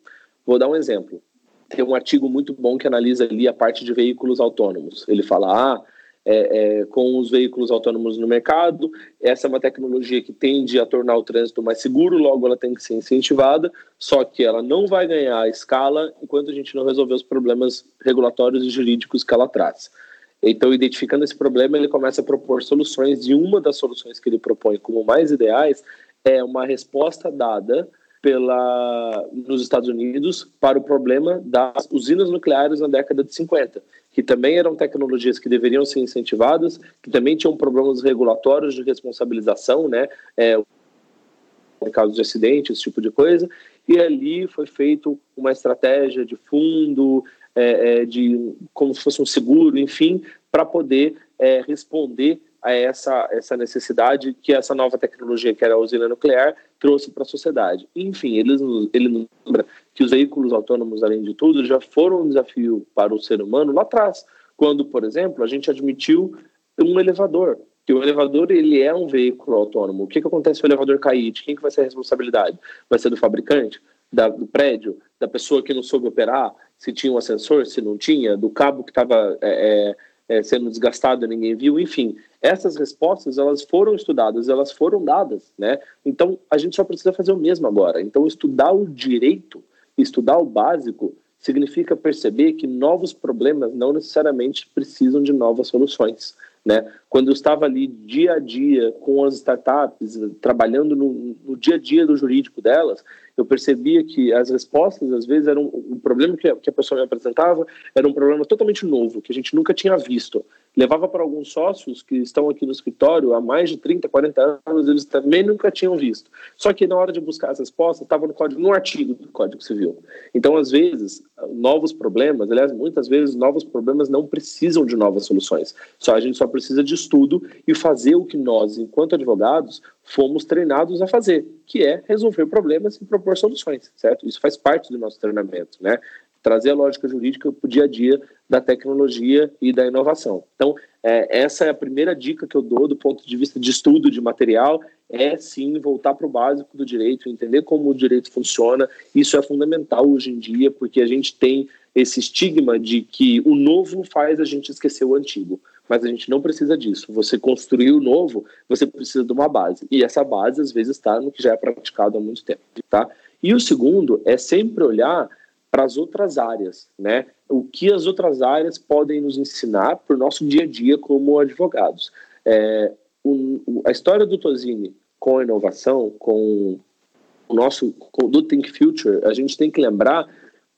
Vou dar um exemplo tem um artigo muito bom que analisa ali a parte de veículos autônomos. Ele fala, ah, é, é, com os veículos autônomos no mercado, essa é uma tecnologia que tende a tornar o trânsito mais seguro, logo ela tem que ser incentivada, só que ela não vai ganhar escala enquanto a gente não resolver os problemas regulatórios e jurídicos que ela traz. Então, identificando esse problema, ele começa a propor soluções, e uma das soluções que ele propõe como mais ideais é uma resposta dada pela, nos Estados Unidos para o problema das usinas nucleares na década de 50, que também eram tecnologias que deveriam ser incentivadas, que também tinham problemas regulatórios de responsabilização, né, é, em caso de acidente, esse tipo de coisa, e ali foi feito uma estratégia de fundo, é, é, de como se fosse um seguro, enfim, para poder é, responder a essa, essa necessidade que essa nova tecnologia, que era a usina nuclear, trouxe para a sociedade. Enfim, ele, ele lembra que os veículos autônomos, além de tudo, já foram um desafio para o ser humano lá atrás, quando, por exemplo, a gente admitiu um elevador, que o elevador ele é um veículo autônomo. O que, que acontece se o elevador cair? De quem que vai ser a responsabilidade? Vai ser do fabricante? Da, do prédio? Da pessoa que não soube operar? Se tinha um ascensor? Se não tinha? Do cabo que estava... É, é, é, sendo desgastado, ninguém viu, enfim. Essas respostas, elas foram estudadas, elas foram dadas, né? Então, a gente só precisa fazer o mesmo agora. Então, estudar o direito, estudar o básico, significa perceber que novos problemas não necessariamente precisam de novas soluções. Né? Quando eu estava ali dia a dia com as startups, trabalhando no, no dia a dia do jurídico delas, eu percebia que as respostas, às vezes, eram um problema que a, que a pessoa me apresentava era um problema totalmente novo, que a gente nunca tinha visto. Levava para alguns sócios que estão aqui no escritório há mais de 30, 40 anos, eles também nunca tinham visto. Só que na hora de buscar as respostas, estava no código, no artigo do Código Civil. Então, às vezes, novos problemas, aliás, muitas vezes, novos problemas não precisam de novas soluções. Só a gente só precisa de estudo e fazer o que nós, enquanto advogados, fomos treinados a fazer, que é resolver problemas e propor soluções, certo? Isso faz parte do nosso treinamento, né? Trazer a lógica jurídica para o dia a dia da tecnologia e da inovação. Então, é, essa é a primeira dica que eu dou do ponto de vista de estudo de material, é sim voltar para o básico do direito, entender como o direito funciona. Isso é fundamental hoje em dia, porque a gente tem esse estigma de que o novo faz a gente esquecer o antigo mas a gente não precisa disso. Você construir o novo, você precisa de uma base. E essa base, às vezes, está no que já é praticado há muito tempo. Tá? E o segundo é sempre olhar para as outras áreas, né? O que as outras áreas podem nos ensinar para o nosso dia a dia como advogados. É, a história do Tosini com a inovação, com o nosso com, do Think Future, a gente tem que lembrar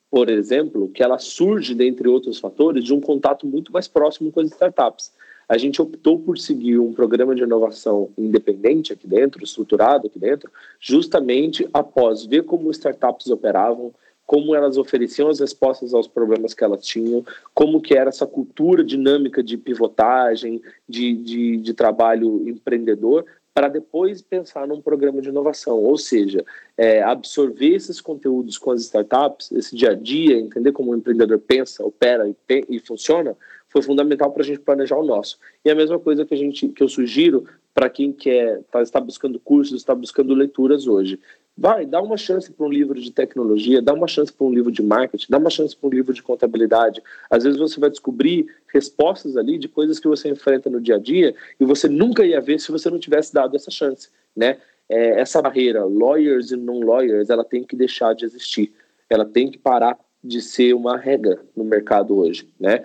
por exemplo, que ela surge, dentre outros fatores, de um contato muito mais próximo com as startups. A gente optou por seguir um programa de inovação independente aqui dentro, estruturado aqui dentro, justamente após ver como startups operavam, como elas ofereciam as respostas aos problemas que elas tinham, como que era essa cultura dinâmica de pivotagem, de, de, de trabalho empreendedor, para depois pensar num programa de inovação, ou seja, é, absorver esses conteúdos com as startups, esse dia a dia, entender como o empreendedor pensa, opera e, e funciona, foi fundamental para a gente planejar o nosso. E a mesma coisa que a gente que eu sugiro para quem quer tá, está buscando cursos, está buscando leituras hoje. Vai, dá uma chance para um livro de tecnologia, dá uma chance para um livro de marketing, dá uma chance para um livro de contabilidade. Às vezes você vai descobrir respostas ali de coisas que você enfrenta no dia a dia e você nunca ia ver se você não tivesse dado essa chance, né? é, essa barreira, lawyers e non-lawyers, ela tem que deixar de existir. Ela tem que parar de ser uma regra no mercado hoje, né?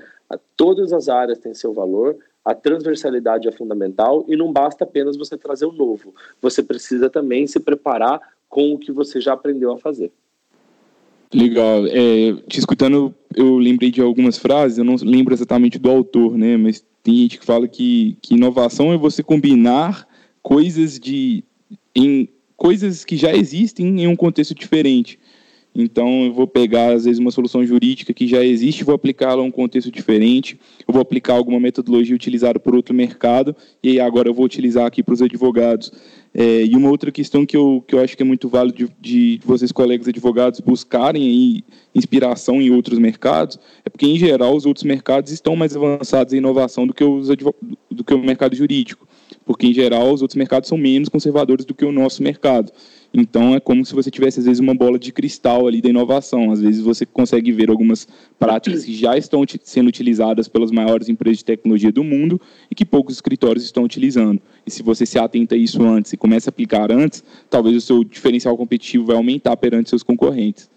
Todas as áreas têm seu valor, a transversalidade é fundamental e não basta apenas você trazer o novo. Você precisa também se preparar com o que você já aprendeu a fazer. Legal. É, te escutando, eu lembrei de algumas frases, eu não lembro exatamente do autor, né? Mas tem gente que fala que, que inovação é você combinar coisas de em coisas que já existem em um contexto diferente. Então, eu vou pegar, às vezes, uma solução jurídica que já existe, vou aplicá-la a um contexto diferente, eu vou aplicar alguma metodologia utilizada por outro mercado, e agora eu vou utilizar aqui para os advogados. É, e uma outra questão que eu, que eu acho que é muito válido de, de vocês, colegas advogados, buscarem inspiração em outros mercados, é porque, em geral, os outros mercados estão mais avançados em inovação do que, os do que o mercado jurídico, porque, em geral, os outros mercados são menos conservadores do que o nosso mercado. Então é como se você tivesse às vezes uma bola de cristal ali da inovação. Às vezes você consegue ver algumas práticas que já estão sendo utilizadas pelas maiores empresas de tecnologia do mundo e que poucos escritórios estão utilizando. E se você se atenta a isso antes e começa a aplicar antes, talvez o seu diferencial competitivo vai aumentar perante seus concorrentes.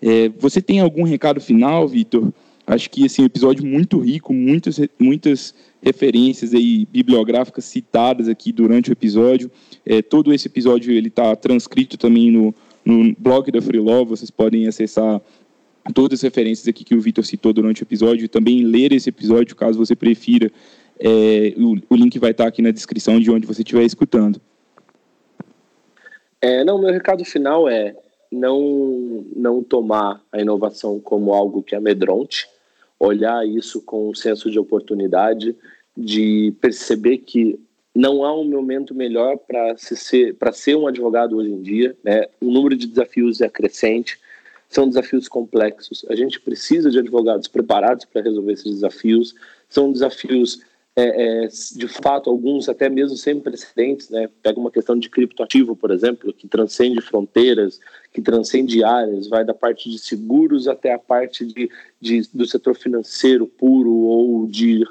É, você tem algum recado final, Vitor? Acho que assim, um episódio muito rico, muitas, muitas referências aí bibliográficas citadas aqui durante o episódio. É, todo esse episódio ele está transcrito também no, no blog da Freelaw, vocês podem acessar todas as referências aqui que o Vitor citou durante o episódio e também ler esse episódio, caso você prefira. É, o, o, link vai estar tá aqui na descrição de onde você estiver escutando. É, não, meu recado final é não, não tomar a inovação como algo que amedronte, olhar isso com um senso de oportunidade, de perceber que não há um momento melhor para ser para ser um advogado hoje em dia, né? O número de desafios é crescente, são desafios complexos. A gente precisa de advogados preparados para resolver esses desafios. São desafios é, é, de fato, alguns até mesmo sem precedentes, né? Pega uma questão de criptoativo, por exemplo, que transcende fronteiras, que transcende áreas, vai da parte de seguros até a parte de, de do setor financeiro puro ou de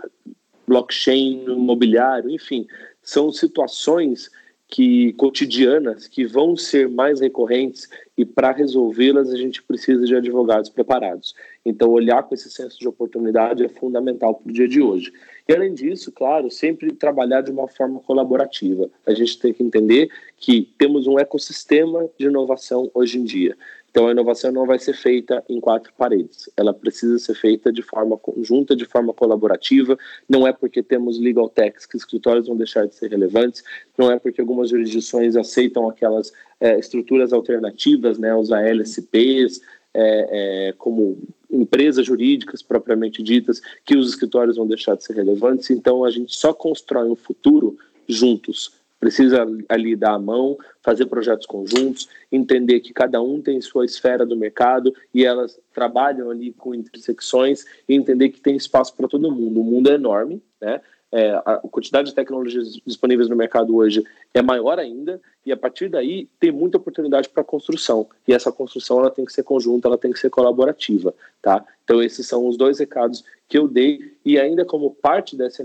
blockchain imobiliário, enfim, são situações que cotidianas que vão ser mais recorrentes e para resolvê-las a gente precisa de advogados preparados. Então olhar com esse senso de oportunidade é fundamental para o dia de hoje. E além disso, claro, sempre trabalhar de uma forma colaborativa. A gente tem que entender que temos um ecossistema de inovação hoje em dia. Então, a inovação não vai ser feita em quatro paredes. Ela precisa ser feita de forma conjunta, de forma colaborativa. Não é porque temos legal techs que escritórios vão deixar de ser relevantes. Não é porque algumas jurisdições aceitam aquelas é, estruturas alternativas, né, os ALSPs, é, é, como empresas jurídicas propriamente ditas, que os escritórios vão deixar de ser relevantes. Então, a gente só constrói um futuro juntos precisa ali dar a mão, fazer projetos conjuntos, entender que cada um tem sua esfera do mercado e elas trabalham ali com intersecções e entender que tem espaço para todo mundo. O mundo é enorme, né? É, a quantidade de tecnologias disponíveis no mercado hoje é maior ainda e a partir daí tem muita oportunidade para construção e essa construção ela tem que ser conjunta, ela tem que ser colaborativa, tá? Então esses são os dois recados que eu dei e ainda como parte dessa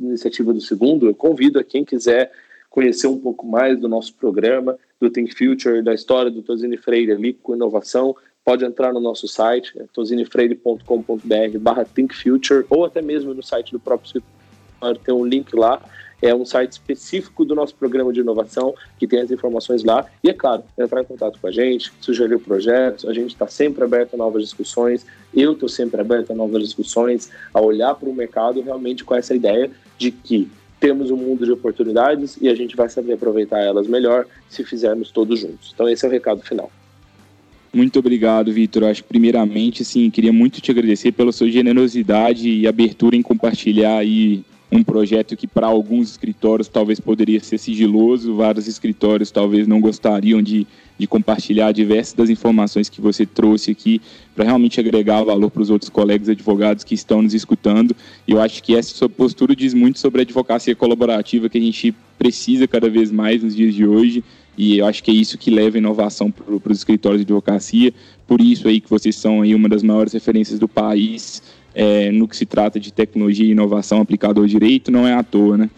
iniciativa do segundo, eu convido a quem quiser conhecer um pouco mais do nosso programa, do Think Future, da história do Tosini Freire ali com inovação, pode entrar no nosso site, é tosinefreire.com.br barra Think Future, ou até mesmo no site do próprio escritório, tem um link lá, é um site específico do nosso programa de inovação, que tem as informações lá. E é claro, entrar em contato com a gente, sugerir projetos, a gente está sempre aberto a novas discussões, eu estou sempre aberto a novas discussões, a olhar para o mercado realmente com essa ideia de que temos um mundo de oportunidades e a gente vai saber aproveitar elas melhor se fizermos todos juntos. Então esse é o recado final. Muito obrigado, Vitor. Acho primeiramente, sim, queria muito te agradecer pela sua generosidade e abertura em compartilhar aí um projeto que para alguns escritórios talvez poderia ser sigiloso, vários escritórios talvez não gostariam de, de compartilhar diversas das informações que você trouxe aqui para realmente agregar valor para os outros colegas advogados que estão nos escutando. E eu acho que essa sua postura diz muito sobre a advocacia colaborativa que a gente precisa cada vez mais nos dias de hoje. E eu acho que é isso que leva a inovação para os escritórios de advocacia. Por isso aí que vocês são aí uma das maiores referências do país é, no que se trata de tecnologia e inovação aplicada ao direito, não é à toa, né?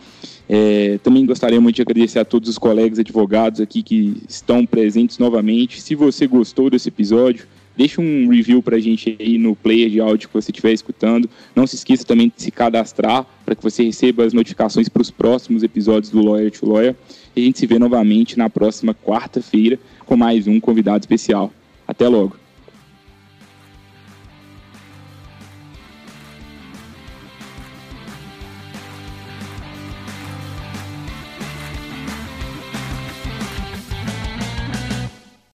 É, também gostaria muito de agradecer a todos os colegas advogados aqui que estão presentes novamente. Se você gostou desse episódio, deixa um review para a gente aí no player de áudio que você estiver escutando. Não se esqueça também de se cadastrar para que você receba as notificações para os próximos episódios do Lawyer to Lawyer. E a gente se vê novamente na próxima quarta-feira com mais um convidado especial. Até logo!